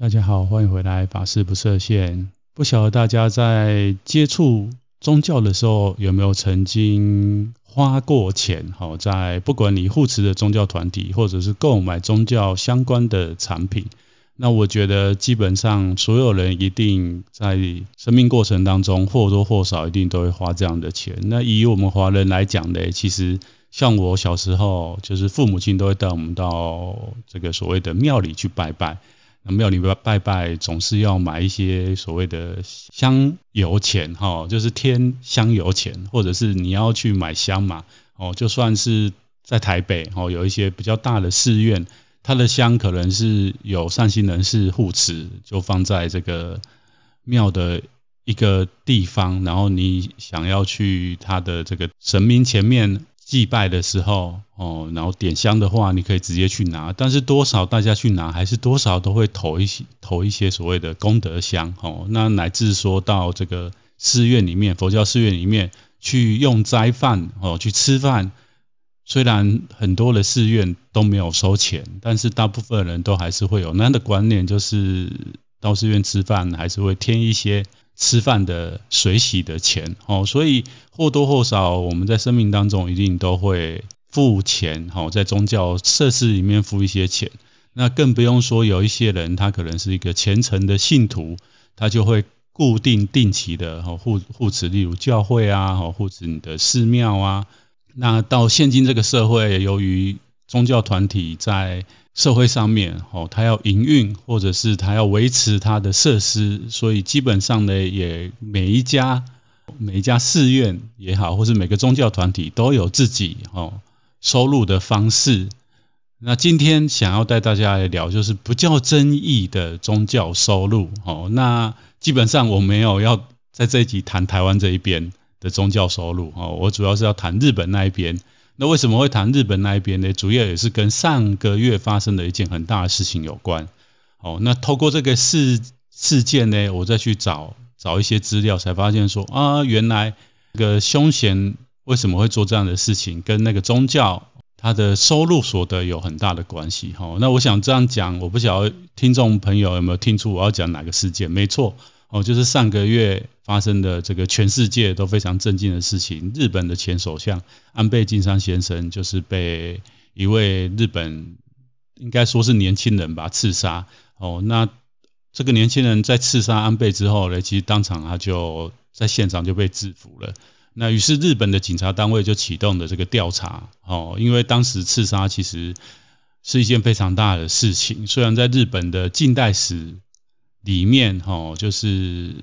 大家好，欢迎回来，法师不设限。不晓得大家在接触宗教的时候，有没有曾经花过钱？好，在不管你护持的宗教团体，或者是购买宗教相关的产品，那我觉得基本上所有人一定在生命过程当中或多或少一定都会花这样的钱。那以我们华人来讲呢，其实像我小时候，就是父母亲都会带我们到这个所谓的庙里去拜拜。那庙里拜拜，总是要买一些所谓的香油钱，哈，就是添香油钱，或者是你要去买香嘛，哦，就算是在台北，哦，有一些比较大的寺院，它的香可能是有善心人士护持，就放在这个庙的一个地方，然后你想要去它的这个神明前面。祭拜的时候，哦，然后点香的话，你可以直接去拿，但是多少大家去拿，还是多少都会投一些投一些所谓的功德香，哦，那乃至说到这个寺院里面，佛教寺院里面去用斋饭，哦，去吃饭，虽然很多的寺院都没有收钱，但是大部分人都还是会有。那样的观念，就是到寺院吃饭还是会添一些。吃饭的水洗的钱，哦，所以或多或少我们在生命当中一定都会付钱，哦，在宗教设施里面付一些钱，那更不用说有一些人他可能是一个虔诚的信徒，他就会固定定期的哦护护持，例如教会啊，哦护持你的寺庙啊，那到现今这个社会，由于宗教团体在社会上面，哦，他要营运，或者是他要维持他的设施，所以基本上呢，也每一家每一家寺院也好，或是每个宗教团体都有自己哦收入的方式。那今天想要带大家来聊，就是不叫争议的宗教收入。哦，那基本上我没有要在这一集谈台湾这一边的宗教收入。哦，我主要是要谈日本那一边。那为什么会谈日本那一边呢？主要也是跟上个月发生的一件很大的事情有关。哦，那透过这个事事件呢，我再去找找一些资料，才发现说啊，原来这个凶嫌为什么会做这样的事情，跟那个宗教他的收入所得有很大的关系。哦，那我想这样讲，我不晓得听众朋友有没有听出我要讲哪个事件？没错。哦，就是上个月发生的这个全世界都非常震惊的事情。日本的前首相安倍晋三先生就是被一位日本应该说是年轻人吧刺杀。哦，那这个年轻人在刺杀安倍之后呢，其实当场他就在现场就被制服了。那于是日本的警察单位就启动了这个调查。哦，因为当时刺杀其实是一件非常大的事情，虽然在日本的近代史。里面吼，就是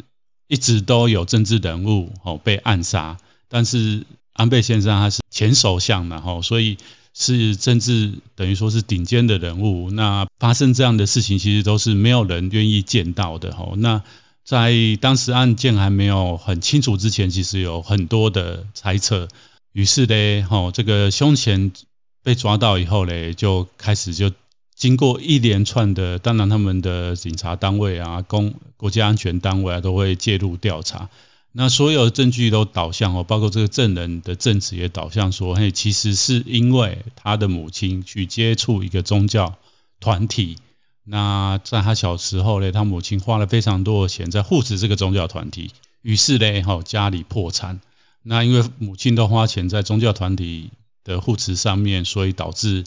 一直都有政治人物吼被暗杀，但是安倍先生他是前首相嘛吼，所以是政治等于说是顶尖的人物。那发生这样的事情，其实都是没有人愿意见到的吼。那在当时案件还没有很清楚之前，其实有很多的猜测。于是呢，吼这个胸前被抓到以后呢，就开始就。经过一连串的，当然他们的警察单位啊、公国家安全单位啊，都会介入调查。那所有证据都导向哦，包括这个证人的证词也导向说，嘿，其实是因为他的母亲去接触一个宗教团体。那在他小时候呢，他母亲花了非常多的钱在护持这个宗教团体，于是呢，哈，家里破产。那因为母亲都花钱在宗教团体的护持上面，所以导致。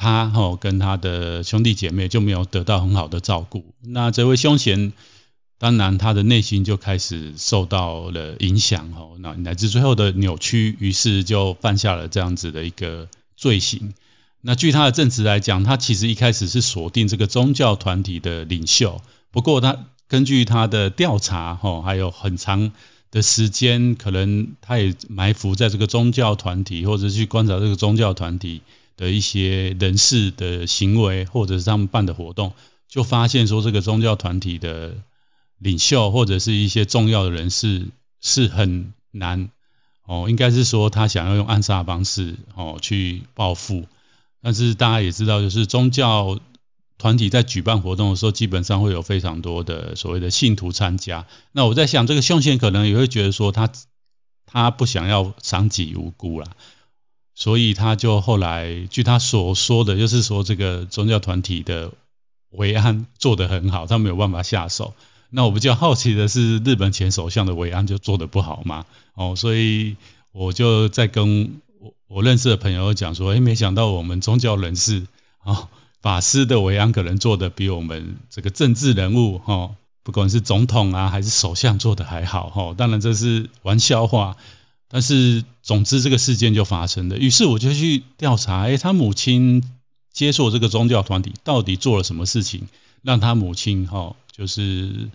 他吼跟他的兄弟姐妹就没有得到很好的照顾，那这位凶嫌当然他的内心就开始受到了影响吼，那乃至最后的扭曲，于是就犯下了这样子的一个罪行。那据他的证词来讲，他其实一开始是锁定这个宗教团体的领袖，不过他根据他的调查吼，还有很长的时间，可能他也埋伏在这个宗教团体，或者去观察这个宗教团体。的一些人士的行为，或者是他们办的活动，就发现说这个宗教团体的领袖或者是一些重要的人士是很难哦，应该是说他想要用暗杀方式哦去报复，但是大家也知道，就是宗教团体在举办活动的时候，基本上会有非常多的所谓的信徒参加。那我在想，这个凶嫌可能也会觉得说他他不想要伤及无辜啦。所以他就后来，据他所说的，就是说这个宗教团体的维安做得很好，他没有办法下手。那我比较好奇的是，日本前首相的维安就做得不好吗？哦，所以我就在跟我我认识的朋友讲说，诶，没想到我们宗教人士哦，法师的维安可能做得比我们这个政治人物哦，不管是总统啊还是首相做得还好哈。当然这是玩笑话，但是总之这个事件就发生了。于是我就去调查，诶，他母亲接受这个宗教团体到底做了什么事情，让他母亲哈。就是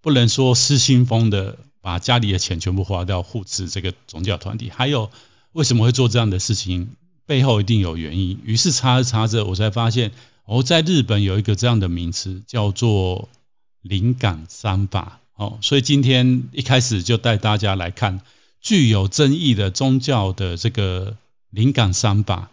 不能说失心疯的把家里的钱全部花掉护持这个宗教团体，还有为什么会做这样的事情，背后一定有原因。于是查着查着，我才发现哦，在日本有一个这样的名词叫做灵感三法。哦，所以今天一开始就带大家来看具有争议的宗教的这个灵感三法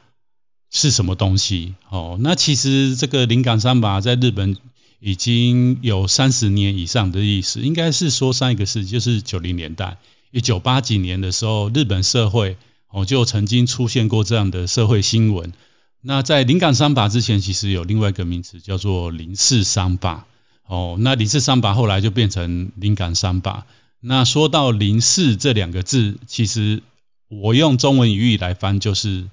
是什么东西。哦，那其实这个灵感三法在日本。已经有三十年以上的历史，应该是说上一个世纪就是九零年代，一九八几年的时候，日本社会哦就曾经出现过这样的社会新闻。那在灵感三法之前，其实有另外一个名词叫做灵视三法哦。那灵视三法后来就变成灵感三法。那说到灵视这两个字，其实我用中文语义来翻就是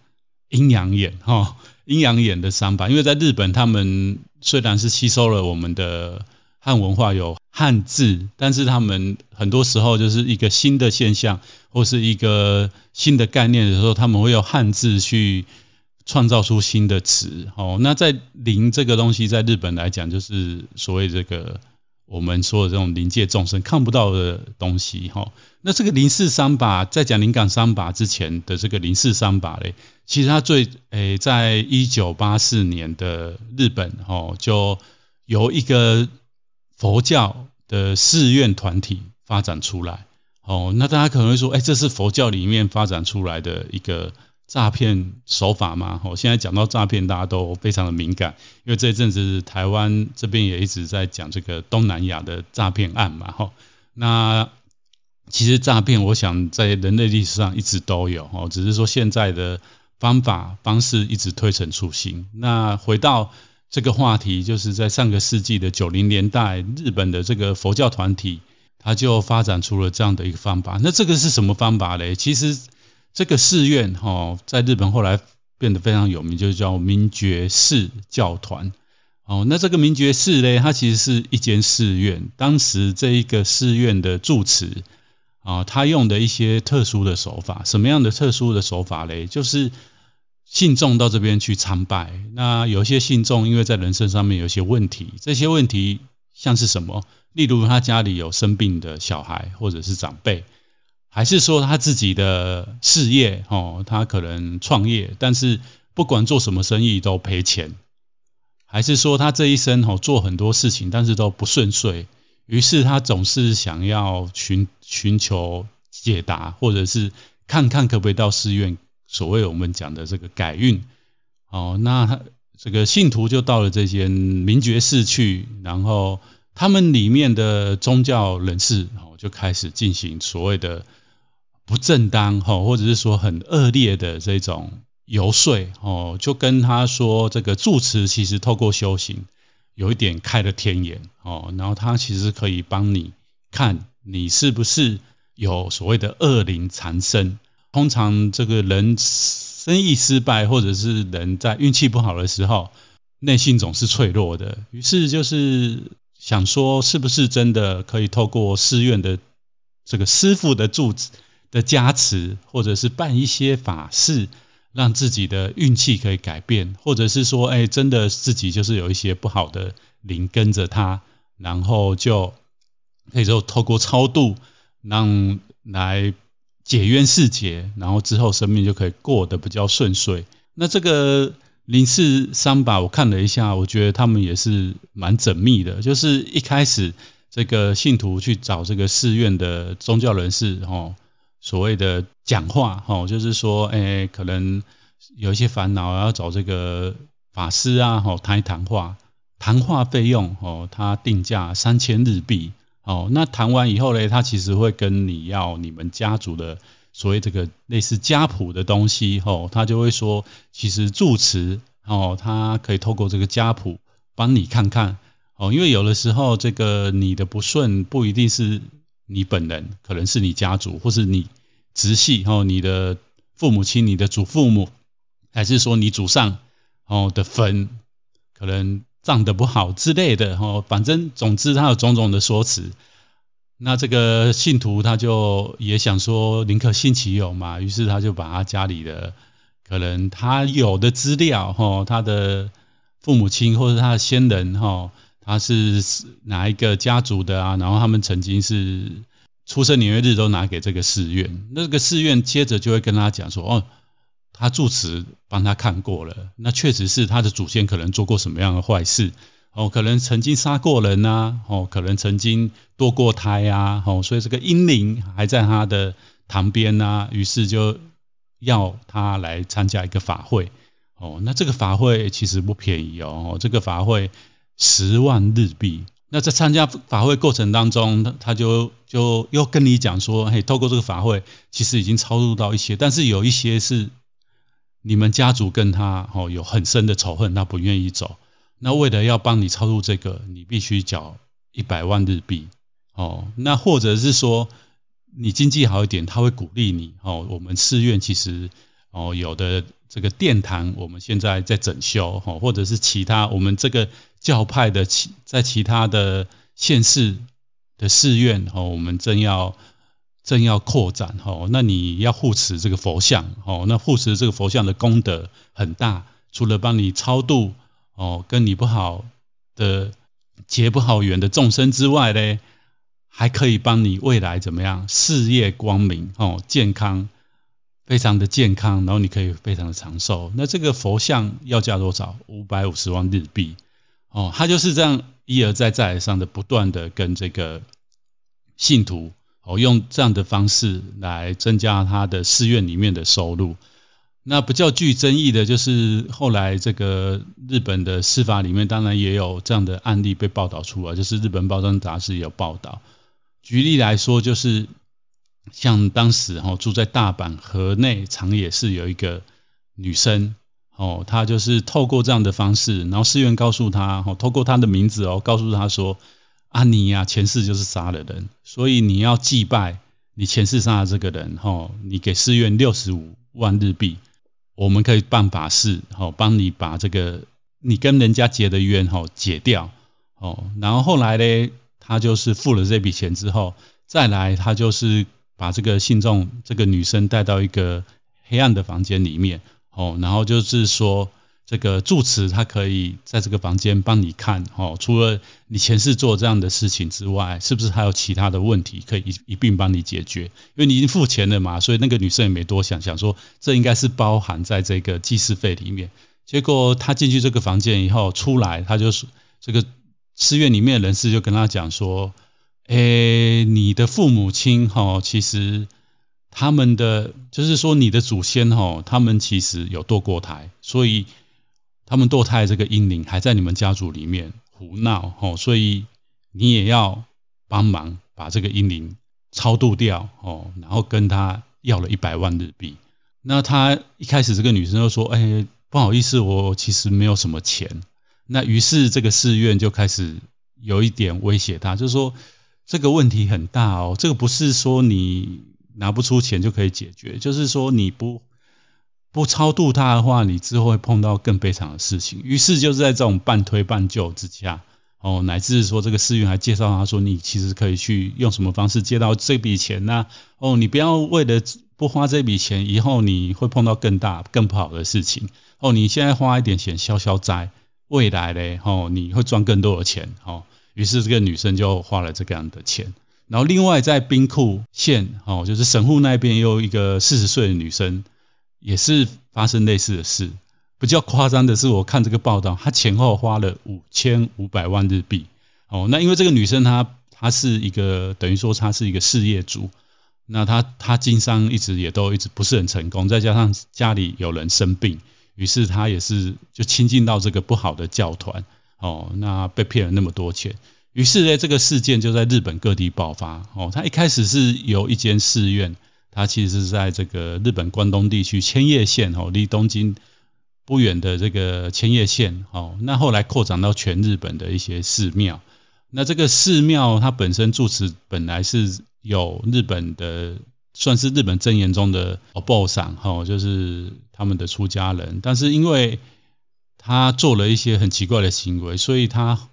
阴阳眼哈。哦阴阳眼的三法，因为在日本，他们虽然是吸收了我们的汉文化有汉字，但是他们很多时候就是一个新的现象或是一个新的概念的时候，他们会用汉字去创造出新的词。哦，那在灵这个东西，在日本来讲，就是所谓这个。我们说的这种灵界众生看不到的东西，哈，那这个灵视三法，在讲灵感三法之前的这个灵视三法嘞，其实它最诶，在一九八四年的日本，哈，就由一个佛教的寺院团体发展出来，哦，那大家可能会说，诶，这是佛教里面发展出来的一个。诈骗手法嘛，我现在讲到诈骗，大家都非常的敏感，因为这阵子台湾这边也一直在讲这个东南亚的诈骗案嘛，哈。那其实诈骗，我想在人类历史上一直都有，哦，只是说现在的方法方式一直推陈出新。那回到这个话题，就是在上个世纪的九零年代，日本的这个佛教团体，它就发展出了这样的一个方法。那这个是什么方法嘞？其实。这个寺院哈，在日本后来变得非常有名，就叫明觉寺教团。哦，那这个明觉寺呢，它其实是一间寺院。当时这一个寺院的住持啊，他用的一些特殊的手法，什么样的特殊的手法嘞？就是信众到这边去参拜。那有些信众因为在人生上面有些问题，这些问题像是什么？例如他家里有生病的小孩，或者是长辈。还是说他自己的事业哦，他可能创业，但是不管做什么生意都赔钱。还是说他这一生哦做很多事情，但是都不顺遂，于是他总是想要寻寻求解答，或者是看看可不可以到寺院，所谓我们讲的这个改运。哦，那这个信徒就到了这间明觉寺去，然后他们里面的宗教人士哦就开始进行所谓的。不正当哈，或者是说很恶劣的这种游说哦，就跟他说这个住持其实透过修行有一点开了天眼哦，然后他其实可以帮你看你是不是有所谓的恶灵缠身。通常这个人生意失败，或者是人在运气不好的时候，内心总是脆弱的。于是就是想说，是不是真的可以透过寺院的这个师父的住持的加持，或者是办一些法事，让自己的运气可以改变，或者是说，哎，真的自己就是有一些不好的灵跟着他，然后就可以说透过超度，让来解冤释结，然后之后生命就可以过得比较顺遂。那这个零四三法，我看了一下，我觉得他们也是蛮缜密的，就是一开始这个信徒去找这个寺院的宗教人士，哦。所谓的讲话，哈，就是说，诶，可能有一些烦恼，要找这个法师啊，哈，谈一谈话，谈话费用，哦，他定价三千日币，哦，那谈完以后呢，他其实会跟你要你们家族的所谓这个类似家谱的东西，哦，他就会说，其实住持，哦，他可以透过这个家谱帮你看看哦，因为有的时候这个你的不顺不一定是你本人，可能是你家族或是你直系哦，你的父母亲、你的祖父母，还是说你祖上哦的坟可能葬得不好之类的哦，反正总之他有种种的说辞。那这个信徒他就也想说宁可信其有嘛，于是他就把他家里的可能他有的资料哈，他的父母亲或者他的先人哈，他是哪一个家族的啊？然后他们曾经是出生年月日都拿给这个寺院，那个寺院接着就会跟他讲说哦，他住持帮他看过了，那确实是他的祖先可能做过什么样的坏事。哦，可能曾经杀过人呐、啊，哦，可能曾经堕过胎啊，哦，所以这个阴灵还在他的旁边呐、啊，于是就要他来参加一个法会，哦，那这个法会其实不便宜哦，这个法会十万日币，那在参加法会过程当中，他就就又跟你讲说，嘿，透过这个法会，其实已经超度到一些，但是有一些是你们家族跟他哦有很深的仇恨，他不愿意走。那为了要帮你超度这个，你必须缴一百万日币哦。那或者是说你经济好一点，他会鼓励你哦。我们寺院其实哦有的这个殿堂，我们现在在整修哦，或者是其他我们这个教派的其在其他的县市的寺院哦，我们正要正要扩展哦。那你要护持这个佛像哦，那护持这个佛像的功德很大，除了帮你超度。哦，跟你不好的结不好缘的众生之外呢，还可以帮你未来怎么样事业光明哦，健康非常的健康，然后你可以非常的长寿。那这个佛像要价多少？五百五十万日币哦，他就是这样一而再再而三的不断的跟这个信徒哦，用这样的方式来增加他的寺院里面的收入。那比较具争议的就是后来这个日本的司法里面，当然也有这样的案例被报道出来，就是日本报章杂志有报道。举例来说，就是像当时哈住在大阪河内长野市有一个女生哦，她就是透过这样的方式，然后寺院告诉她哦，透过她的名字哦，告诉她说啊你呀前世就是杀了人，所以你要祭拜你前世杀的这个人哦，你给寺院六十五万日币。我们可以办法事，好，帮你把这个你跟人家结的冤，哈，解掉，哦，然后后来呢，她就是付了这笔钱之后，再来她就是把这个信众这个女生带到一个黑暗的房间里面，哦，然后就是说。这个住持他可以在这个房间帮你看，哦，除了你前世做这样的事情之外，是不是还有其他的问题可以一一并帮你解决？因为你已经付钱了嘛，所以那个女生也没多想，想说这应该是包含在这个祭祀费里面。结果他进去这个房间以后出来，他就说这个寺院里面的人士就跟他讲说，诶，你的父母亲哈，其实。他们的就是说，你的祖先哈，他们其实有堕过胎，所以他们堕胎这个阴灵还在你们家族里面胡闹哦，所以你也要帮忙把这个阴灵超度掉哦，然后跟他要了一百万日币。那他一开始这个女生就说：“哎，不好意思，我其实没有什么钱。”那于是这个寺院就开始有一点威胁他，就是说这个问题很大哦，这个不是说你。拿不出钱就可以解决，就是说你不不超度他的话，你之后会碰到更悲惨的事情。于是就是在这种半推半就之下，哦，乃至说这个寺院还介绍他说，你其实可以去用什么方式借到这笔钱呢？哦，你不要为了不花这笔钱，以后你会碰到更大更不好的事情。哦，你现在花一点钱消消灾，未来嘞，哦，你会赚更多的钱。哦，于是这个女生就花了这个样的钱。然后另外在兵库县哦，就是神户那边又一个四十岁的女生，也是发生类似的事。比较夸张的是，我看这个报道，她前后花了五千五百万日币。哦，那因为这个女生她她是一个等于说她是一个事业主，那她她经商一直也都一直不是很成功，再加上家里有人生病，于是她也是就亲近到这个不好的教团。哦，那被骗了那么多钱。于是呢，这个事件就在日本各地爆发。哦，他一开始是由一间寺院，它其实是在这个日本关东地区千叶县，哦，离东京 不远的这个千叶县，哦，那后来扩展到全日本的一些寺庙。那这个寺庙它本身住持本来是有日本的，算是日本真言宗的お坊さん，哈，就是他们的出家人。但是因为 他做了一些很奇怪的行为，所以他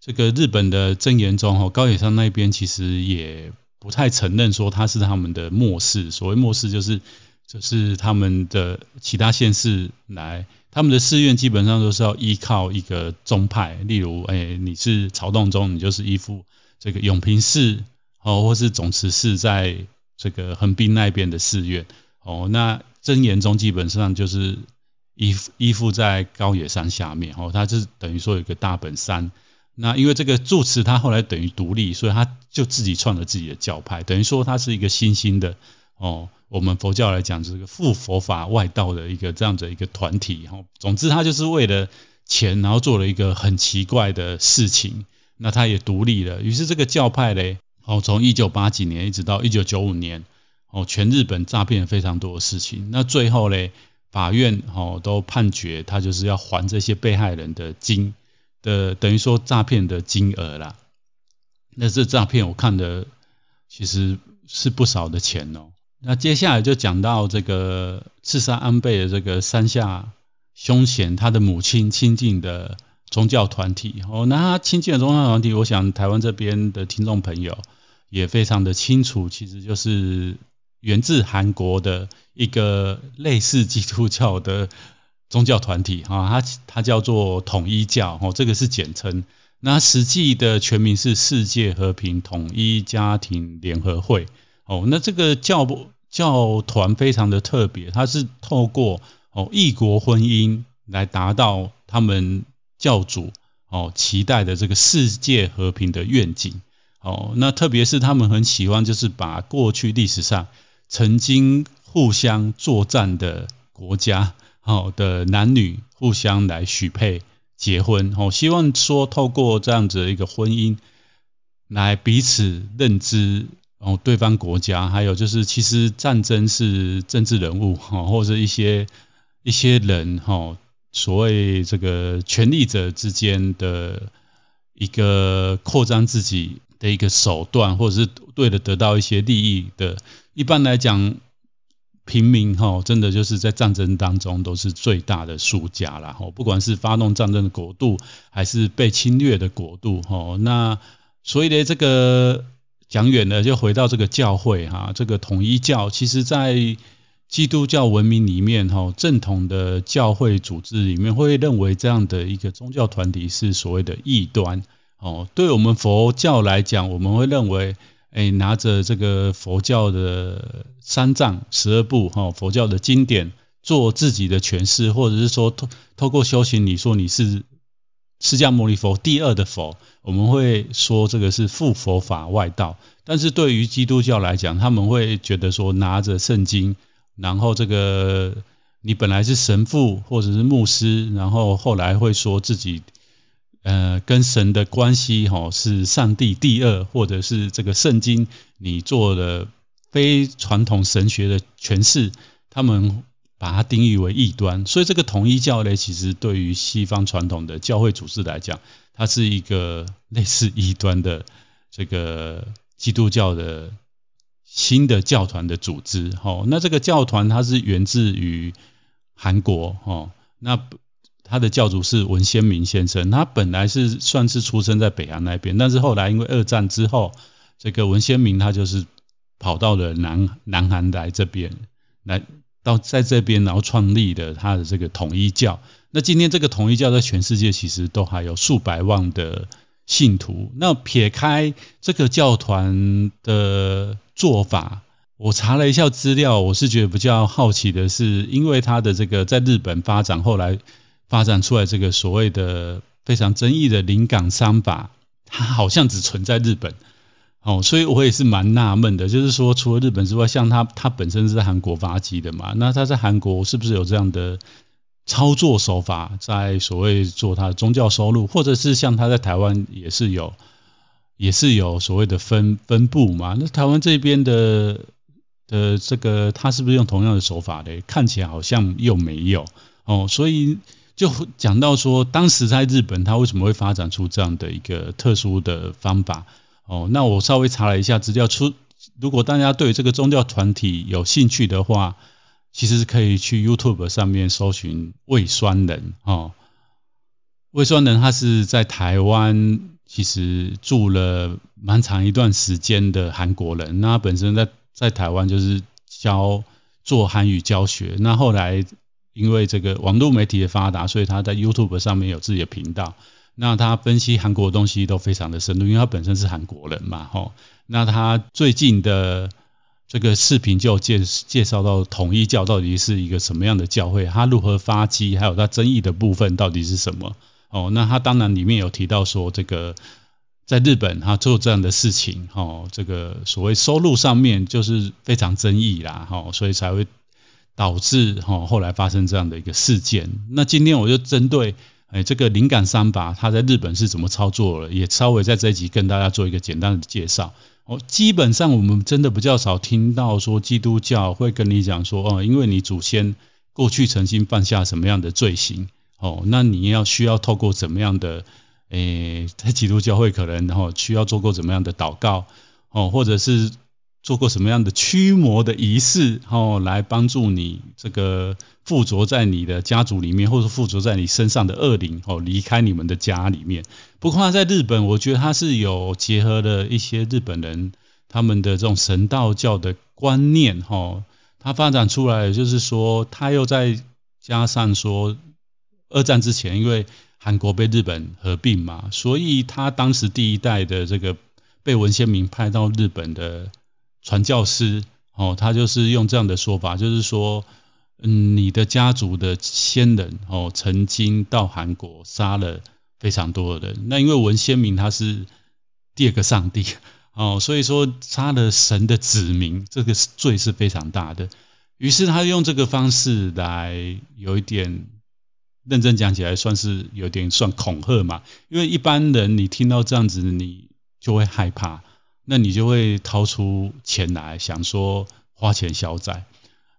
这个日本的真言宗，哦，高野山那边其实也不太承认说他是他们的末世。所谓末世，就是就是他们的其他县市来。他们的寺院基本上都是要依靠一个宗派，例如，哎，你是曹洞宗，你就是依附这个永平寺，哦，或是总持寺在这个横滨那边的寺院，哦，那真言宗基本上就是依附依附在高野山下面，哦，它就是等于说有一个大本山，那因为这个住持他后来等于独立，所以他就自己创了自己的教派，等于说他是一个新兴的，哦。我们佛教来讲，就是个附佛法外道的一个这样的一个团体哈。总之，他就是为了钱，然后做了一个很奇怪的事情。那他也独立了，于是这个教派嘞，哦，从一九八几年一直到一九九五年，哦，全日本诈骗非常多的事情。那最后嘞，法院哦都判决他就是要还这些被害人的金的，等于说诈骗的金额啦。那这诈骗我看的其实是不少的钱哦。那接下来就讲到这个刺杀安倍的这个山下凶贤，他的母亲亲近的宗教团体哦，那他亲近的宗教团体，我想台湾这边的听众朋友也非常的清楚，其实就是源自韩国的一个类似基督教的宗教团体 啊，它它叫做统一教哦，这个是简称，那实际的全名是世界和平统一家庭联合会。哦，那这个教教团非常的特别，它是透过哦异国婚姻来达到他们教主哦期待的这个世界和平的愿景。哦，那特别是他们很喜欢，就是把过去历史上曾经互相作战的国家哦的男女互相来许配结婚。哦，希望说透过这样子的一个婚姻来彼此认知。哦，对方国家还有就是，其实战争是政治人物哈，或者一些一些人哈，所谓这个权力者之间的一个扩张自己的一个手段，或者是为了得到一些利益的。一般来讲，平民哈，真的就是在战争当中都是最大的输家了哈，不管是发动战争的国度，还是被侵略的国度哈。那所以呢，这个。讲远了，就回到这个教会哈，这个统一教，其实在基督教文明里面哈，正统的教会组织里面会认为这样的一个宗教团体是所谓的异端哦。对我们佛教来讲，我们会认为，哎，拿着这个佛教的三藏十二部哈，佛教的经典做自己的诠释，或者是说透透过修行，你说你是。释迦牟尼佛第二的佛，我们会说这个是附佛法外道。但是对于基督教来讲，他们会觉得说拿着圣经，然后这个你本来是神父或者是牧师，然后后来会说自己呃跟神的关系哈是上帝第二，或者是这个圣经你做了非传统神学的诠释，他们。把它定义为异端，所以这个统一教呢，其实对于西方传统的教会组织来讲，它是一个类似异端的这个基督教的新的教团的组织。哈，那这个教团它是源自于韩国，哈，那他的教主是文先明先生，他本来是算是出生在北韩那边，但是后来因为二战之后，这个文先明他就是跑到了南南韩来这边来。到在这边，然后创立的他的这个统一教。那今天这个统一教在全世界其实都还有数百万的信徒。那撇开这个教团的做法，我查了一下资料，我是觉得比较好奇的是，因为他的这个在日本发展，后来发展出来这个所谓的非常争议的临港商法，它好像只存在日本。哦，所以我也是蛮纳闷的，就是说，除了日本之外，像他他本身是在韩国发迹的嘛，那他在韩国是不是有这样的操作手法，在所谓做他的宗教收入，或者是像他在台湾也是有，也是有所谓的分分布嘛？那台湾这边的的这个他是不是用同样的手法嘞？看起来好像又没有哦，所以就讲到说，当时在日本，他为什么会发展出这样的一个特殊的方法？哦，那我稍微查了一下资料，出如果大家对这个宗教团体有兴趣的话，其实可以去 YouTube 上面搜寻魏酸人哦。魏酸人他是在台湾，其实住了蛮长一段时间的韩国人。那他本身在在台湾就是教做韩语教学。那后来因为这个网络媒体的发达，所以他在 YouTube 上面有自己的频道。那他分析韩国的东西都非常的深入，因为他本身是韩国人嘛，吼。那他最近的这个视频就介介绍到统一教到底是一个什么样的教会，他如何发迹，还有他争议的部分到底是什么。哦，那他当然里面有提到说，这个在日本他做这样的事情，哦，这个所谓收入上面就是非常争议啦，哦，所以才会导致哦后来发生这样的一个事件。那今天我就针对哎这个灵感三法，他在日本是怎么操作了，也稍微在这一集跟大家做一个简单的介绍。哦，基本上我们真的比较少听到说基督教会跟你讲说，哦，因为你祖先过去曾经犯下什么样的罪行。哦，那你要需要透过怎么样的，诶，在基督教会可能然后 需要做过怎么样的祷告，哦，或者是做过什么样的驱魔的仪式，哦，来帮助你这个附着在你的家族里面，或者附着在你身上的恶灵，哦，离开你们的家里面。不过他在日本，我觉得他是有结合了一些日本人他们的这种神道教的观念，哈，他发展出来就是说，他又再加上说。二战之前，因为韩国被日本合并嘛，所以他当时第一代的这个被文鲜明派到日本的传教士，哦，他就是用这样的说法，就是说，嗯，你的家族的先人，哦，曾经到韩国杀了非常多的人，那因为文鲜明他是第二个上帝，哦，所以说杀了神的子民，这个罪是非常大的，于是他用这个方式来有一点。认真讲起来，算是有点算恐吓嘛。因为一般人你听到这样子，你就会害怕，那你就会掏出钱来想说花钱消灾。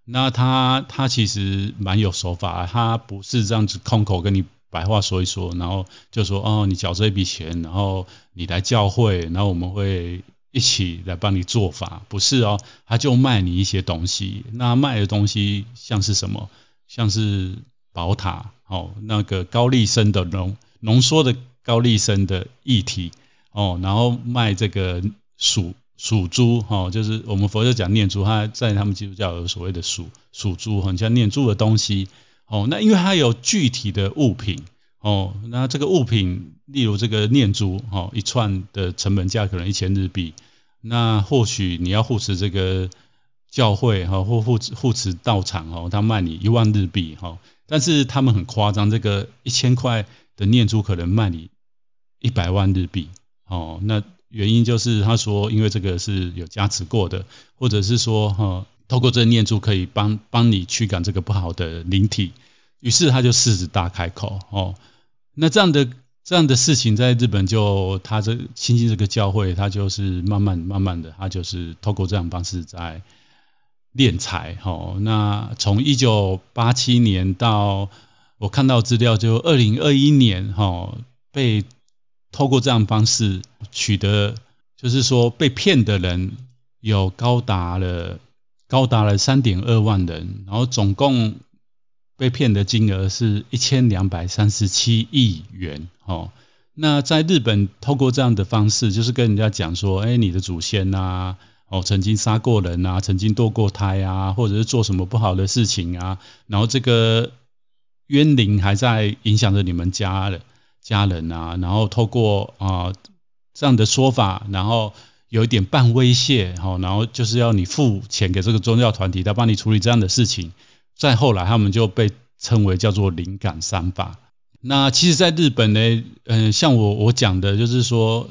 那他他其实蛮有手法，他不是这样子空口跟你白话说一说，然后就说哦，你缴这一笔钱，然后你来教会，然后我们会一起来帮你做法，不是哦，他就卖你一些东西。那卖的东西像是什么？像是宝塔。哦，那个高丽参的浓浓缩的高丽参的液体，哦，然后卖这个属属珠，哦，就是我们佛教讲念珠，它在他们基督教有所谓的属属珠，很像念珠的东西，哦，那因为它有具体的物品，哦，那这个物品，例如这个念珠，哦，一串的成本价可能一千日币，那或许你要护持这个教会，哈，或护护持道场，哦，他卖你一万日币，哈。但是他们很夸张，这个一千块的念珠可能卖你一百万日币哦。那原因就是他说，因为这个是有加持过的，或者是说哈、哦，透过这念珠可以帮帮你驱赶这个不好的灵体。于是他就狮子大开口哦。那这样的这样的事情在日本就他这亲近这个教会，他就是慢慢慢慢的，他就是透过这样方式在。敛财，吼，那从一九八七年到我看到资料，就二零二一年，吼，被透过这样方式取得，就是说被骗的人有高达了高达了三点二万人，然后总共被骗的金额是一千两百三十七亿元，哦，那在日本透过这样的方式，就是跟人家讲说，哎，你的祖先呐。哦，曾经杀过人啊，曾经堕过胎啊，或者是做什么不好的事情啊，然后这个冤灵还在影响着你们家人家人啊，然后透过啊、呃、这样的说法，然后有一点半威胁，哈，然后就是要你付钱给这个宗教团体，他帮你处理这样的事情。再后来，他们就被称为叫做灵感三法。那其实，在日本呢，嗯、像我我讲的，就是说。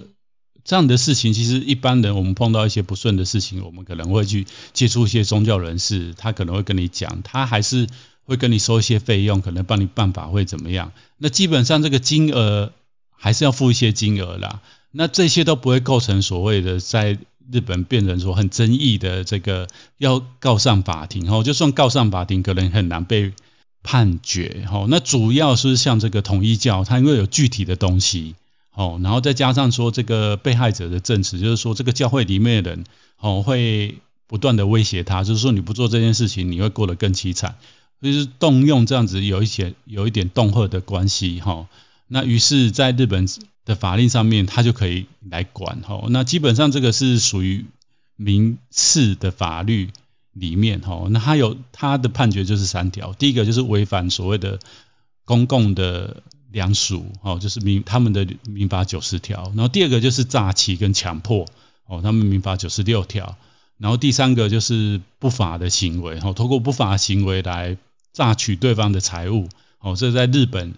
这样的事情，其实一般人我们碰到一些不顺的事情，我们可能会去接触一些宗教人士，他可能会跟你讲，他还是会跟你收一些费用，可能帮你办法会怎么样。那基本上这个金额还是要付一些金额啦。那这些都不会构成所谓的在日本变成说很争议的这个要告上法庭哦，就算告上法庭，可能很难被判决，吼，那主要是像这个统一教，它因为有具体的东西，吼，然后再加上说这个被害者的证词，就是说这个教会里面的人，哦，会不断的威胁他，就是说你不做这件事情，你会过得更凄惨，就是动用这样子有一些有一点动吓的关系，吼，那于是在日本的法令上面，他就可以来管，吼，那基本上这个是属于民事的法律。里面哈，那他有他的判决就是三条，第一个就是违反所谓的公共的良俗哦，就是民他们的民法九十条，然后第二个就是诈欺跟强迫哦，他们民法九十六条，然后第三个就是不法的行为哦，通过不法行为来榨取对方的财物哦，这在日本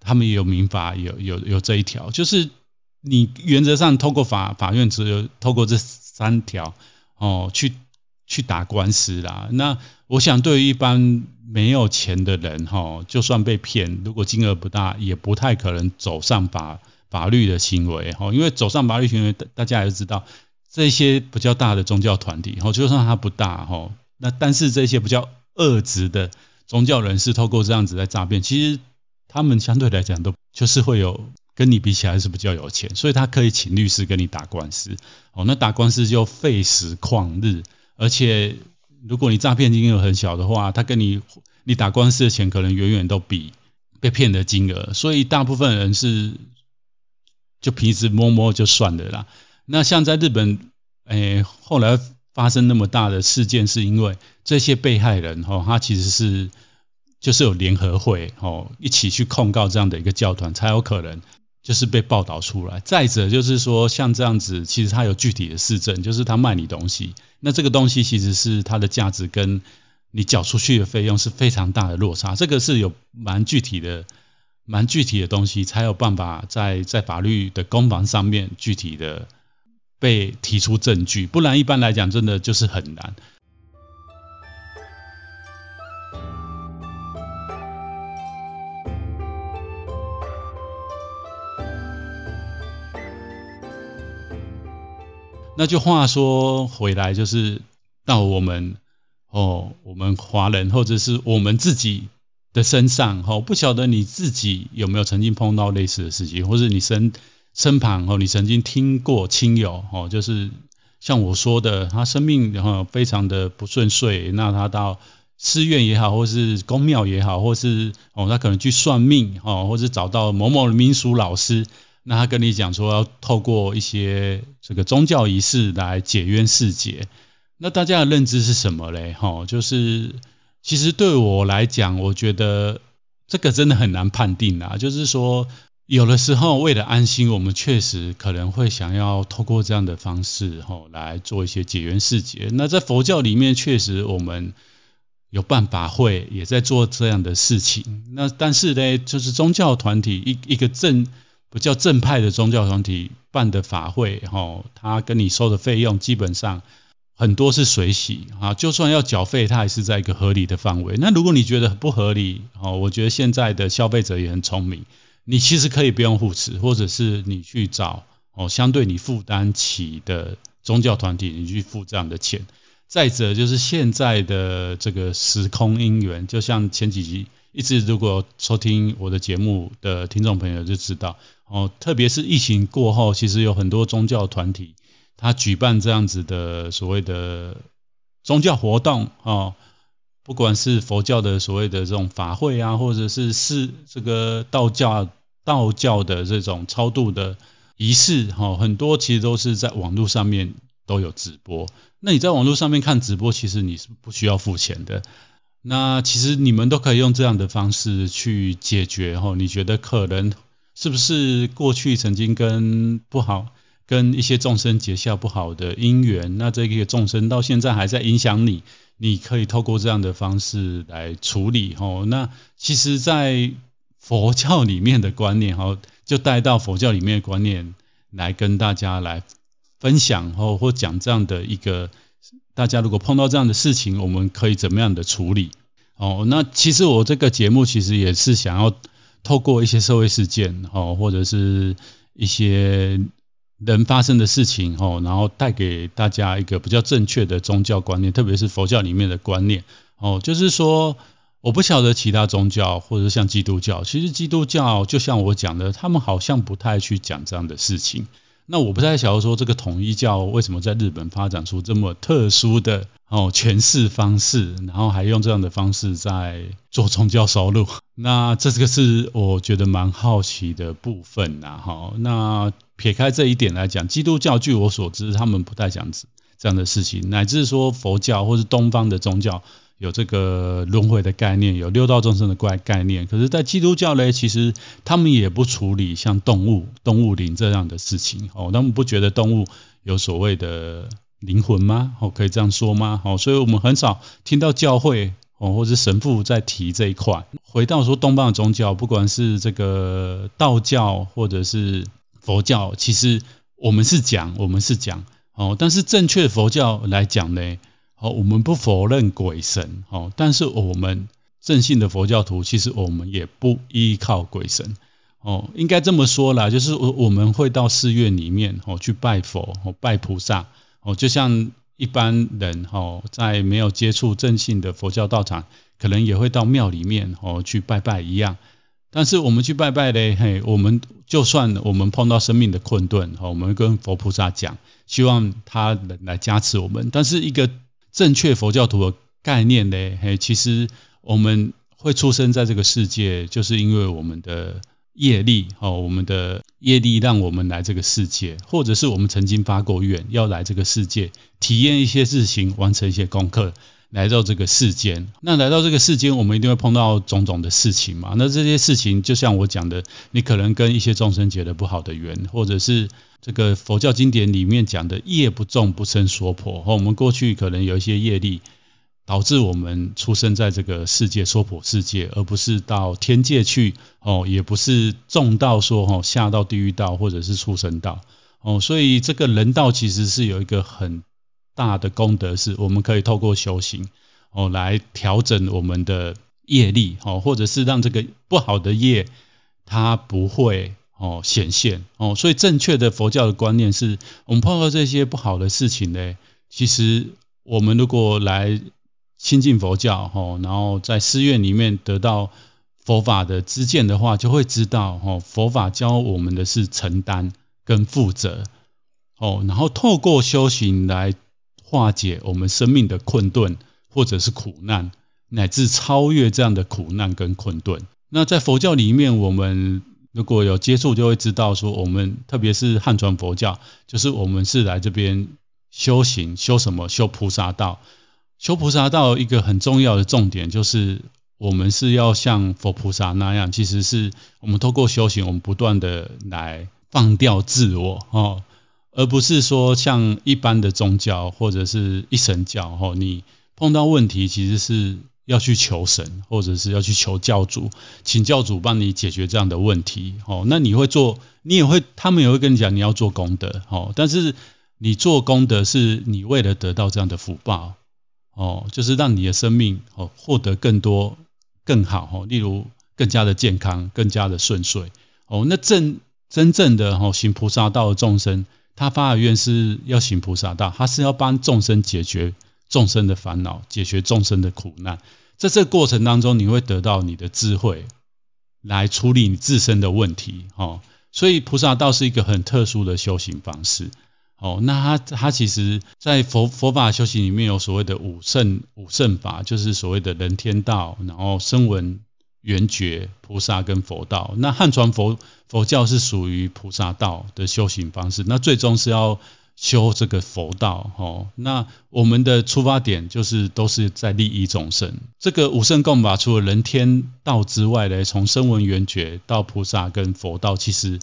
他们也有民法有有有这一条，就是你原则上透过法法院只有透过这三条哦去。去打官司啦。那我想，对于一般没有钱的人，哈，就算被骗，如果金额不大，也不太可能走上法法律的行为，哈。因为走上法律行为，大家也知道，这些比较大的宗教团体，哈，就算它不大，哈，那但是这些比较恶质的宗教人士，透过这样子来诈骗，其实他们相对来讲都就是会有跟你比起来是比较有钱，所以他可以请律师跟你打官司，哦，那打官司就费时旷日。而且，如果你诈骗金额很小的话，他跟你你打官司的钱可能远远都比被骗的金额，所以大部分人是就平时摸摸就算的啦。那像在日本，诶，后来发生那么大的事件，是因为这些被害人哈，他其实是就是有联合会哦，一起去控告这样的一个教团，才有可能。就是被报道出来。再者就是说，像这样子，其实他有具体的事证，就是他卖你东西，那这个东西其实是它的价值跟你缴出去的费用是非常大的落差。这个是有蛮具体的、蛮具体的东西，才有办法在在法律的攻防上面具体的被提出证据，不然一般来讲，真的就是很难。那就话说回来，就是到我们哦，我们华人或者是我们自己的身上哦，不晓得你自己有没有曾经碰到类似的事情，或者你身身旁哦，你曾经听过亲友哦，就是像我说的，他生命然后非常的不顺遂，那他到寺院也好，或是宫庙也好，或是哦，他可能去算命哦，或是找到某某的民俗老师。那他跟你讲说要透过一些这个宗教仪式来解冤释结，那大家的认知是什么嘞？哈，就是其实对我来讲，我觉得这个真的很难判定啊。就是说，有的时候为了安心，我们确实可能会想要透过这样的方式，哈，来做一些解冤释结。那在佛教里面，确实我们有办法会也在做这样的事情。那但是呢，就是宗教团体一一个正。不叫正派的宗教团体办的法会，哈，他跟你收的费用基本上很多是随喜啊，就算要缴费，他还是在一个合理的范围。那如果你觉得不合理，哦，我觉得现在的消费者也很聪明，你其实可以不用护持，或者是你去找哦相对你负担起的宗教团体，你去付这样的钱。再者就是现在的这个时空因缘，就像前几集。一直如果收听我的节目的听众朋友就知道哦，特别是疫情过后，其实有很多宗教团体，他举办这样子的所谓的宗教活动哦，不管是佛教的所谓的这种法会啊，或者是是这个道教道教的这种超度的仪式哈，很多其实都是在网络上面都有直播。那你在网络上面看直播，其实你是不需要付钱的。那其实你们都可以用这样的方式去解决哈，你觉得可能是不是过去曾经跟不好跟一些众生结下不好的因缘？那这个众生到现在还在影响你，你可以透过这样的方式来处理哈。那其实，在佛教里面的观念哈，就带到佛教里面的观念来跟大家来分享或或讲这样的一个。大家如果碰到这样的事情，我们可以怎么样的处理？哦，那其实我这个节目其实也是想要透过一些社会事件，哦，或者是一些人发生的事情，哦，然后带给大家一个比较正确的宗教观念，特别是佛教里面的观念，哦，就是说，我不晓得其他宗教，或者像基督教，其实基督教就像我讲的，他们好像不太去讲这样的事情。那我不太晓得说这个统一教为什么在日本发展出这么特殊的哦诠释方式，然后还用这样的方式在做宗教收入。那这个是我觉得蛮好奇的部分呐。哈，那撇开这一点来讲，基督教据我所知，他们不太讲这样的事情，乃至说佛教或是东方的宗教。有这个轮回的概念，有六道众生的概概念。可是，在基督教呢，其实他们也不处理像动物、动物灵这样的事情。哦，他们不觉得动物有所谓的灵魂吗？哦，可以这样说吗？哦，所以我们很少听到教会哦，或者神父在提这一块。回到说东方的宗教，不管是这个道教或者是佛教，其实我们是讲，我们是讲哦，但是正确佛教来讲呢？好，我们不否认鬼神，哦，但是我们正信的佛教徒，其实我们也不依靠鬼神，哦，应该这么说啦，就是我我们会到寺院里面，哦，去拜佛，哦，拜菩萨，哦，就像一般人，哦，在没有接触正信的佛教道场，可能也会到庙里面，哦，去拜拜一样。但是我们去拜拜嘞，嘿，我们就算我们碰到生命的困顿，哦，我们跟佛菩萨讲，希望他能来加持我们，但是一个。正确佛教徒的概念呢？嘿，其实我们会出生在这个世界，就是因为我们的业力哦，我们的业力让我们来这个世界，或者是我们曾经发过愿要来这个世界体验一些事情，完成一些功课，来到这个世间。那来到这个世间，我们一定会碰到种种的事情嘛。那这些事情，就像我讲的，你可能跟一些众生结了不好的缘，或者是。这个佛教经典里面讲的业不重不生说婆，我们过去可能有一些业力，导致我们出生在这个世界说婆世界，而不是到天界去哦，也不是重到说哦下到地狱道或者是畜生道哦，所以这个人道其实是有一个很大的功德，是我们可以透过修行哦来调整我们的业力哦，或者是让这个不好的业它不会。哦，显现哦，所以正确的佛教的观念是，我们碰到这些不好的事情呢，其实我们如果来亲近佛教，哦，然后在寺院里面得到佛法的知见的话，就会知道，哦，佛法教我们的是承担跟负责，哦，然后透过修行来化解我们生命的困顿或者是苦难，乃至超越这样的苦难跟困顿。那在佛教里面，我们如果有接触，就会知道说，我们特别是汉传佛教，就是我们是来这边修行，修什么？修菩萨道。修菩萨道一个很重要的重点，就是我们是要像佛菩萨那样，其实是我们透过修行，我们不断的来放掉自我哦，而不是说像一般的宗教或者是一神教哦，你碰到问题其实是。要去求神，或者是要去求教主，请教主帮你解决这样的问题。哦，那你会做，你也会，他们也会跟你讲，你要做功德。哦，但是你做功德是你为了得到这样的福报。哦，就是让你的生命哦获得更多、更好。哦，例如更加的健康，更加的顺遂。哦，那正真正的哦行菩萨道的众生，他发的愿是要行菩萨道，他是要帮众生解决众生的烦恼，解决众生的苦难。在这过程当中，你会得到你的智慧，来处理你自身的问题，哦，所以菩萨道是一个很特殊的修行方式，哦，那他他其实，在佛佛法修行里面有所谓的五圣五圣法，就是所谓的人天道，然后声闻缘觉菩萨跟佛道。那汉传佛佛教是属于菩萨道的修行方式，那最终是要。修这个佛道，哦，那我们的出发点就是都是在利益众生。这个五圣共法除了人天道之外呢，从声闻缘觉到菩萨跟佛道，其实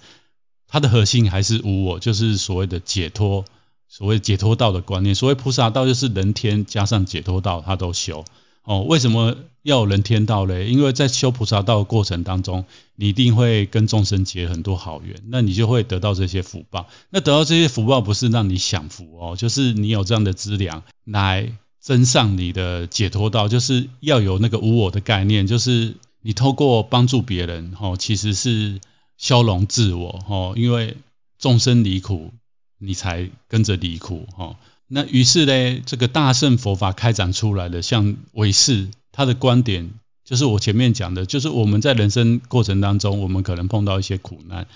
它的核心还是无我，就是所谓的解脱，所谓解脱道的观念。所谓菩萨道就是人天加上解脱道，它都修。哦，为什么要有人天道嘞？因为在修菩萨道的过程当中，你一定会跟众生结很多好缘，那你就会得到这些福报。那得到这些福报不是让你享福哦，就是你有这样的资粮来增上你的解脱道，就是要有那个无我的概念，就是你透过帮助别人哦，其实是消融自我哦，因为众生离苦，你才跟着离苦哦。那于是呢，这个大乘佛法开展出来的，像唯识他的观点就是我前面讲的，就是我们在人生过程当中，我们可能碰到一些苦难，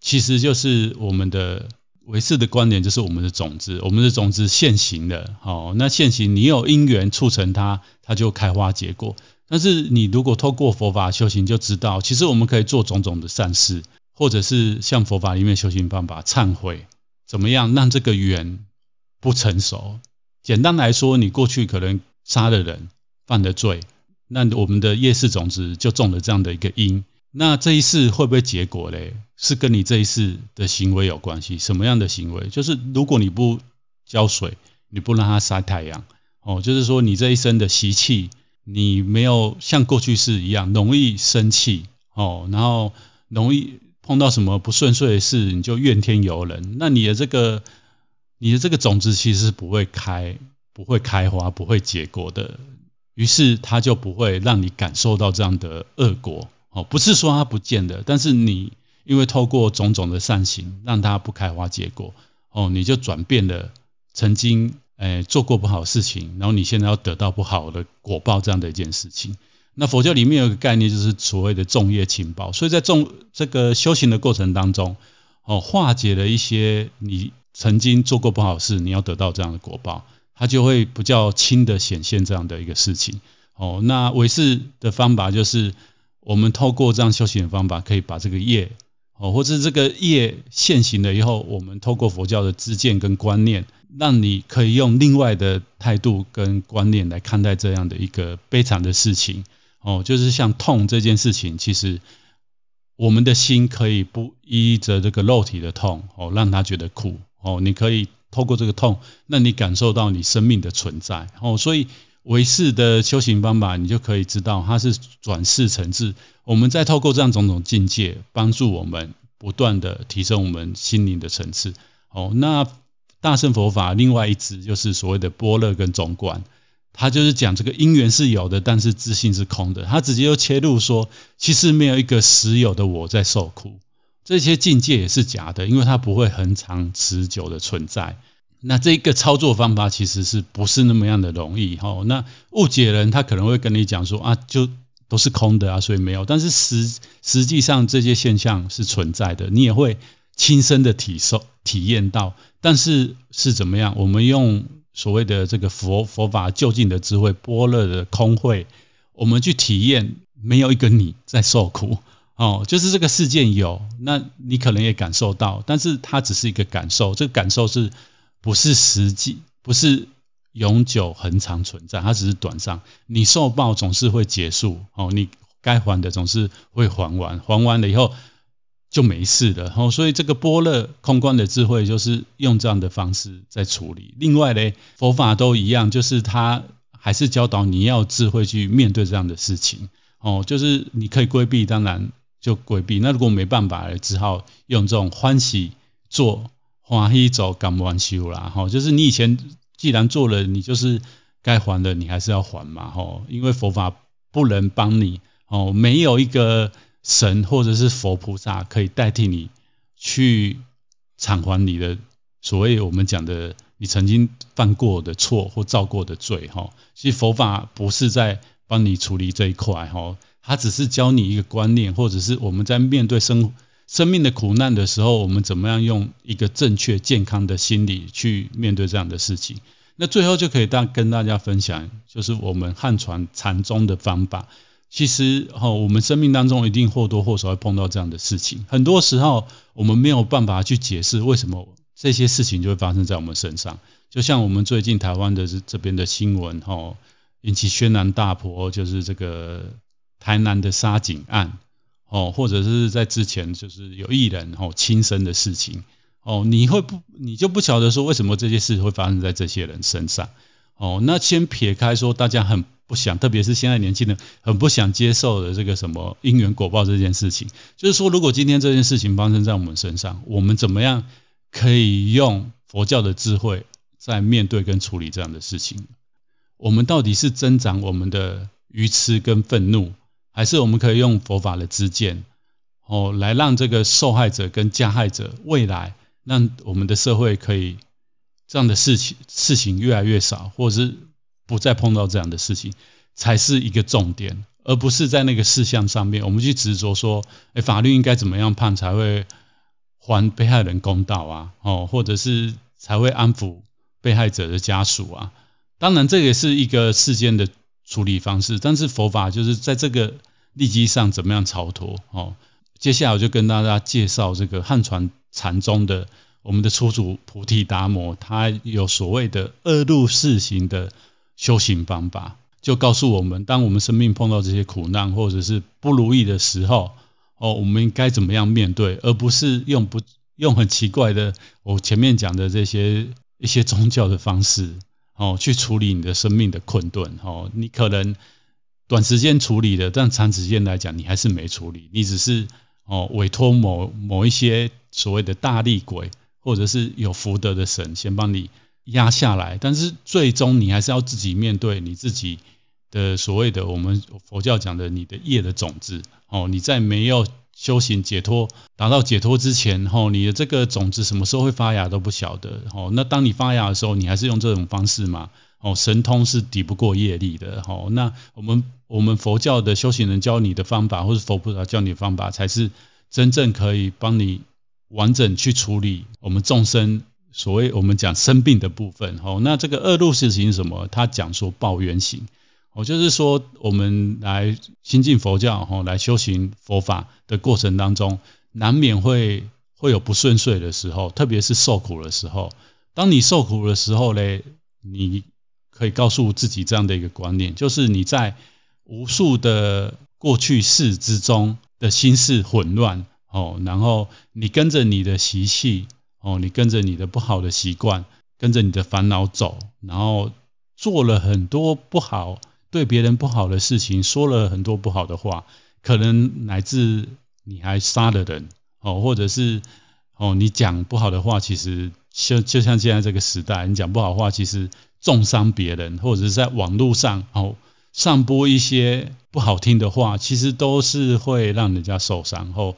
其实就是我们的唯识的观点，就是我们的种子，我们的种子现行的，好，那现行你有因缘促成它，它就开花结果。但是你如果透过佛法修行，就知道，其实我们可以做种种的善事，或者是像佛法里面修行方法，忏悔，怎么样让这个缘不成熟？简单来说，你过去可能杀了人，犯了罪。那我们的业识种子就种了这样的一个因，那这一世会不会结果嘞？是跟你这一世的行为有关系。什么样的行为？就是如果你不浇水，你不让它晒太阳，哦，就是说你这一生的习气，你没有像过去世一样容易生气，哦，然后容易碰到什么不顺遂的事，你就怨天尤人。那你的这个，你的这个种子其实是不会开，不会开花，不会结果的。于是它就不会让你感受到这样的恶果，哦，不是说它不见的，但是你因为透过种种的善行，让它不开花结果，哦，你就转变了曾经诶做过不好的事情，然后你现在要得到不好的果报这样的一件事情。那佛教里面有个概念，就是所谓的种业情报，所以在种这个修行的过程当中，哦，化解了一些你曾经做过不好事，你要得到这样的果报。它就会比较轻的显现这样的一个事情，哦，那唯识的方法就是我们透过这样修行的方法，可以把这个业，哦，或者这个业现行了以后，我们透过佛教的知见跟观念，让你可以用另外的态度跟观念来看待这样的一个悲惨的事情，哦，就是像痛这件事情，其实我们的心可以不依着这个肉体的痛，哦，让他觉得苦，哦，你可以。透过这个痛，让你感受到你生命的存在哦，所以唯识的修行方法，你就可以知道它是转世成智。我们再透过这样种种境界，帮助我们不断的提升我们心灵的层次。哦，那大乘佛法另外一支就是所谓的般若跟总观，它就是讲这个因缘是有的，但是自性是空的。它直接又切入说，其实没有一个实有的我在受苦。这些境界也是假的，因为它不会恒长持久的存在。那这个操作方法其实是不是那么样的容易？哈，那误解人他可能会跟你讲说啊，就都是空的啊，所以没有。但是实实际上这些现象是存在的，你也会亲身的体受体验到。但是是怎么样？我们用所谓的这个佛佛法究竟的智慧、般若的空慧，我们去体验，没有一个你在受苦。哦，就是这个事件有，那你可能也感受到，但是它只是一个感受，这个感受是不是实际，不是永久恒长存在，它只是短暂。你受报总是会结束，哦，你该还的总是会还完，还完了以后就没事了。哦，所以这个般若空观的智慧就是用这样的方式在处理。另外呢，佛法都一样，就是它还是教导你要智慧去面对这样的事情。哦，就是你可以规避，当然。就规避，那如果没办法，只好用这种欢喜做，欢喜走，甘愿修啦。哈，就是你以前既然做了，你就是该还的，你还是要还嘛。哈，因为佛法不能帮你，哦，没有一个神或者是佛菩萨可以代替你去偿还你的所谓我们讲的你曾经犯过的错或造过的罪。哈，其实佛法不是在帮你处理这一块。哈。他只是教你一个观念，或者是我们在面对生生命的苦难的时候，我们怎么样用一个正确健康的心理去面对这样的事情。那最后就可以大跟大家分享，就是我们汉传禅宗的方法。其实哈，我们生命当中一定或多或少会碰到这样的事情。很多时候我们没有办法去解释为什么这些事情就会发生在我们身上。就像我们最近台湾的这这边的新闻哈，引起轩然大波，就是这个。台南的杀警案，哦，或者是在之前就是有艺人哦轻生的事情，哦，你会不你就不晓得说为什么这些事会发生在这些人身上，哦，那先撇开说大家很不想，特别是现在年轻人很不想接受的这个什么因缘果报这件事情，就是说如果今天这件事情发生在我们身上，我们怎么样可以用佛教的智慧在面对跟处理这样的事情？我们到底是增长我们的愚痴跟愤怒？还是我们可以用佛法的知见，哦，来让这个受害者跟加害者未来，让我们的社会可以这样的事情事情越来越少，或者是不再碰到这样的事情，才是一个重点，而不是在那个事项上面，我们去执着说，哎，法律应该怎么样判才会还被害人公道啊？哦，或者是才会安抚被害者的家属啊？当然，这也是一个事件的处理方式，但是佛法就是在这个利基上怎么样超脱？哦，接下来我就跟大家介绍这个汉传禅宗的我们的初祖菩提达摩，他有所谓的二入四行的修行方法。就告诉我们，当我们生命碰到这些苦难或者是不如意的时候，哦，我们应该怎么样面对，而不是用不用很奇怪的我前面讲的这些一些宗教的方式，哦，去处理你的生命的困顿，哦，你可能短时间处理的，但长时间来讲，你还是没处理，你只是哦委托某某一些所谓的大力鬼，或者是有福德的神先帮你压下来，但是最终你还是要自己面对你自己。的所谓的我们佛教讲的你的业的种子哦，你在没有修行解脱达到解脱之前哦，你的这个种子什么时候会发芽都不晓得哦。那当你发芽的时候，你还是用这种方式嘛？哦，神通是抵不过业力的哦。那我们我们佛教的修行人教你的方法，或是佛菩萨教你的方法，才是真正可以帮你完整去处理我们众生所谓我们讲生病的部分哦。那这个二入四行什么？他讲说报缘行。我就是说，我们来亲近佛教，吼，来修行佛法的过程当中，难免会会有不顺遂的时候，特别是受苦的时候。当你受苦的时候嘞，你可以告诉自己这样的一个观念，就是你在无数的过去世之中的心事混乱，哦，然后你跟着你的习气，哦，你跟着你的不好的习惯，跟着你的烦恼走，然后做了很多不好。对别人不好的事情说了很多不好的话，可能乃至你还杀了人哦，或者是哦你讲不好的话，其实就就像现在这个时代，你讲不好的话，其实重伤别人，或者是在网络上哦散播一些不好听的话，其实都是会让人家受伤，后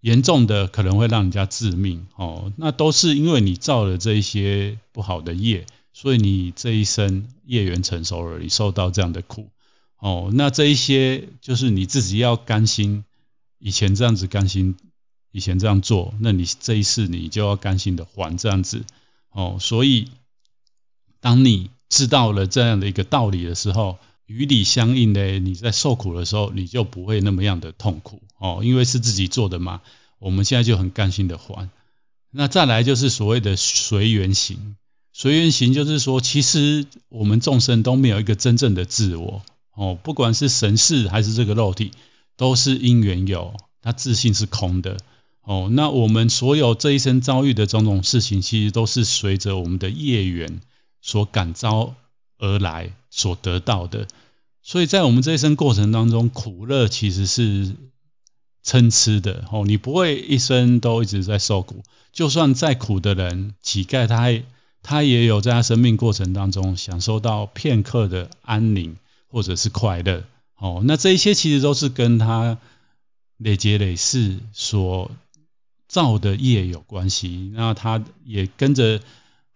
严重的可能会让人家致命哦，那都是因为你造了这一些不好的业。所以你这一生业缘成熟了，你受到这样的苦，哦，那这一些就是你自己要甘心，以前这样子甘心，以前这样做，那你这一世你就要甘心的还这样子，哦，所以当你知道了这样的一个道理的时候，与理相应的，你在受苦的时候，你就不会那么样的痛苦，哦，因为是自己做的嘛，我们现在就很甘心的还。那再来就是所谓的随缘行。随缘行就是说，其实我们众生都没有一个真正的自我哦，不管是神识还是这个肉体，都是因缘有，它自性是空的哦。那我们所有这一生遭遇的种种事情，其实都是随着我们的业缘所感召而来所得到的。所以在我们这一生过程当中，苦乐其实是参差的哦。你不会一生都一直在受苦，就算再苦的人，乞丐他还。他也有在他生命过程当中享受到片刻的安宁或者是快乐，哦，那这一些其实都是跟他累劫累世所造的业有关系，那他也跟着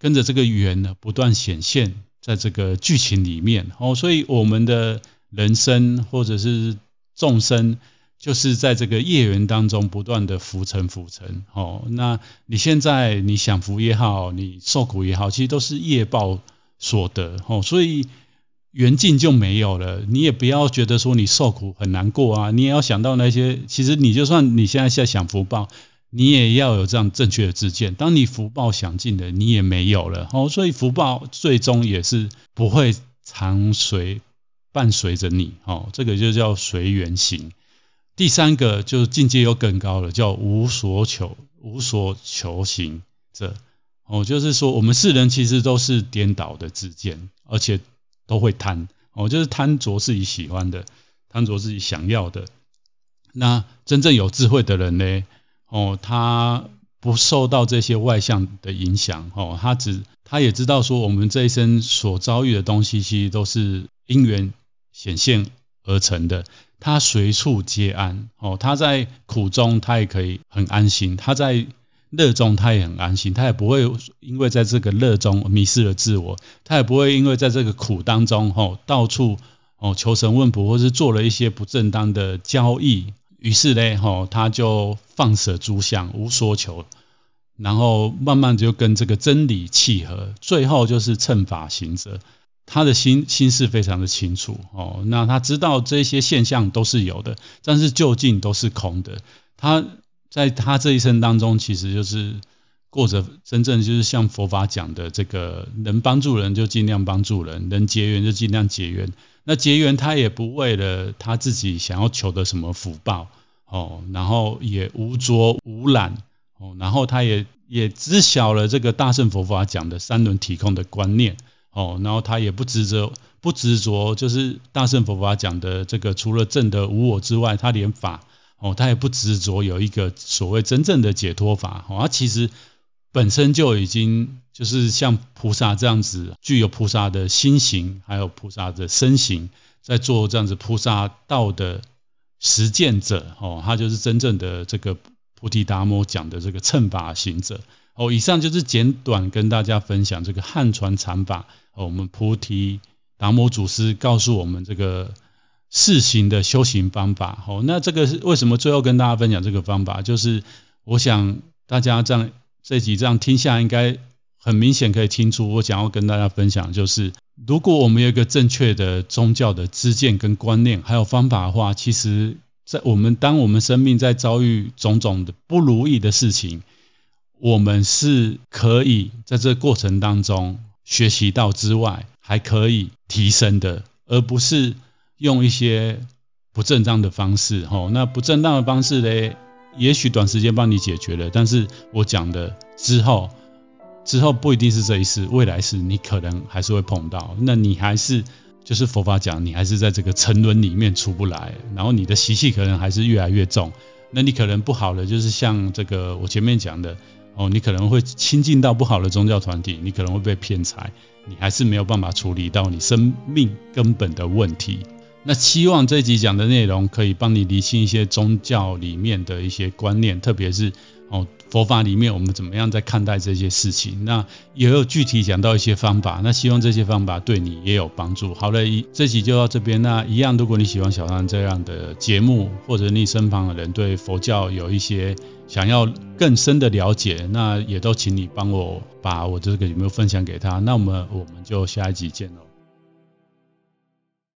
跟着这个缘呢不断显现在这个剧情里面，哦，所以我们的人生或者是众生。就是在这个业缘当中不断的浮沉浮沉，哦，那你现在你享福也好，你受苦也好，其实都是业报所得，哦，所以缘尽就没有了。你也不要觉得说你受苦很难过啊，你也要想到那些，其实你就算你现在在享福报，你也要有这样正确的自见。当你福报享尽了，你也没有了，哦，所以福报最终也是不会常随伴随着你，哦，这个就叫随缘行。第三个就是境界又更高了，叫无所求、无所求行者。哦，就是说我们世人其实都是颠倒的知见，而且都会贪。哦，就是贪着自己喜欢的，贪着自己想要的。那真正有智慧的人呢？哦，他不受到这些外相的影响。哦，他只他也知道说，我们这一生所遭遇的东西，其实都是因缘显现而成的。他随处皆安，哦，他在苦中他也可以很安心，他在乐中他也很安心，他也不会因为在这个乐中迷失了自我，他也不会因为在这个苦当中，吼，到处哦求神问卜，或是做了一些不正当的交易，于是呢，吼他就放舍诸相，无所求，然后慢慢就跟这个真理契合，最后就是乘法行者。他的心心事非常的清楚哦，那他知道这些现象都是有的，但是究竟都是空的。他在他这一生当中，其实就是过着真正就是像佛法讲的这个，能帮助人就尽量帮助人，能结缘就尽量结缘。那结缘他也不为了他自己想要求的什么福报哦，然后也无着无染哦，然后他也也知晓了这个大乘佛法讲的三轮体空的观念。哦，然后他也不执着，不执着，就是大乘佛法讲的这个，除了证得无我之外，他连法，哦，他也不执着有一个所谓真正的解脱法。哦，他其实本身就已经就是像菩萨这样子，具有菩萨的心行，还有菩萨的身形，在做这样子菩萨道的实践者。哦，他就是真正的这个菩提达摩讲的这个乘法行者。哦，以上就是简短跟大家分享这个汉传禅法。哦我们菩提达摩祖师告诉我们这个四行的修行方法。好，那这个是为什么最后跟大家分享这个方法？就是我想大家这样这一集这样听下，应该很明显可以听出，我想要跟大家分享，就是如果我们有一个正确的宗教的知见跟观念，还有方法的话，其实，在我们当我们生命在遭遇种种的不如意的事情，我们是可以在这过程当中。学习到之外，还可以提升的，而不是用一些不正当的方式。吼，那不正当的方式呢，也许短时间帮你解决了，但是我讲的之后，之后不一定是这一次，未来是你可能还是会碰到。那你还是就是佛法讲，你还是在这个沉沦里面出不来，然后你的习气可能还是越来越重。那你可能不好的就是像这个我前面讲的。哦，你可能会亲近到不好的宗教团体，你可能会被骗财，你还是没有办法处理到你生命根本的问题。那希望这集讲的内容可以帮你理清一些宗教里面的一些观念，特别是哦。佛法里面我们怎么样在看待这些事情？那也有具体讲到一些方法，那希望这些方法对你也有帮助。好了，这集就到这边。那一样，如果你喜欢小三这样的节目，或者你身旁的人对佛教有一些想要更深的了解，那也都请你帮我把我这个有没有分享给他。那么我们就下一集见喽。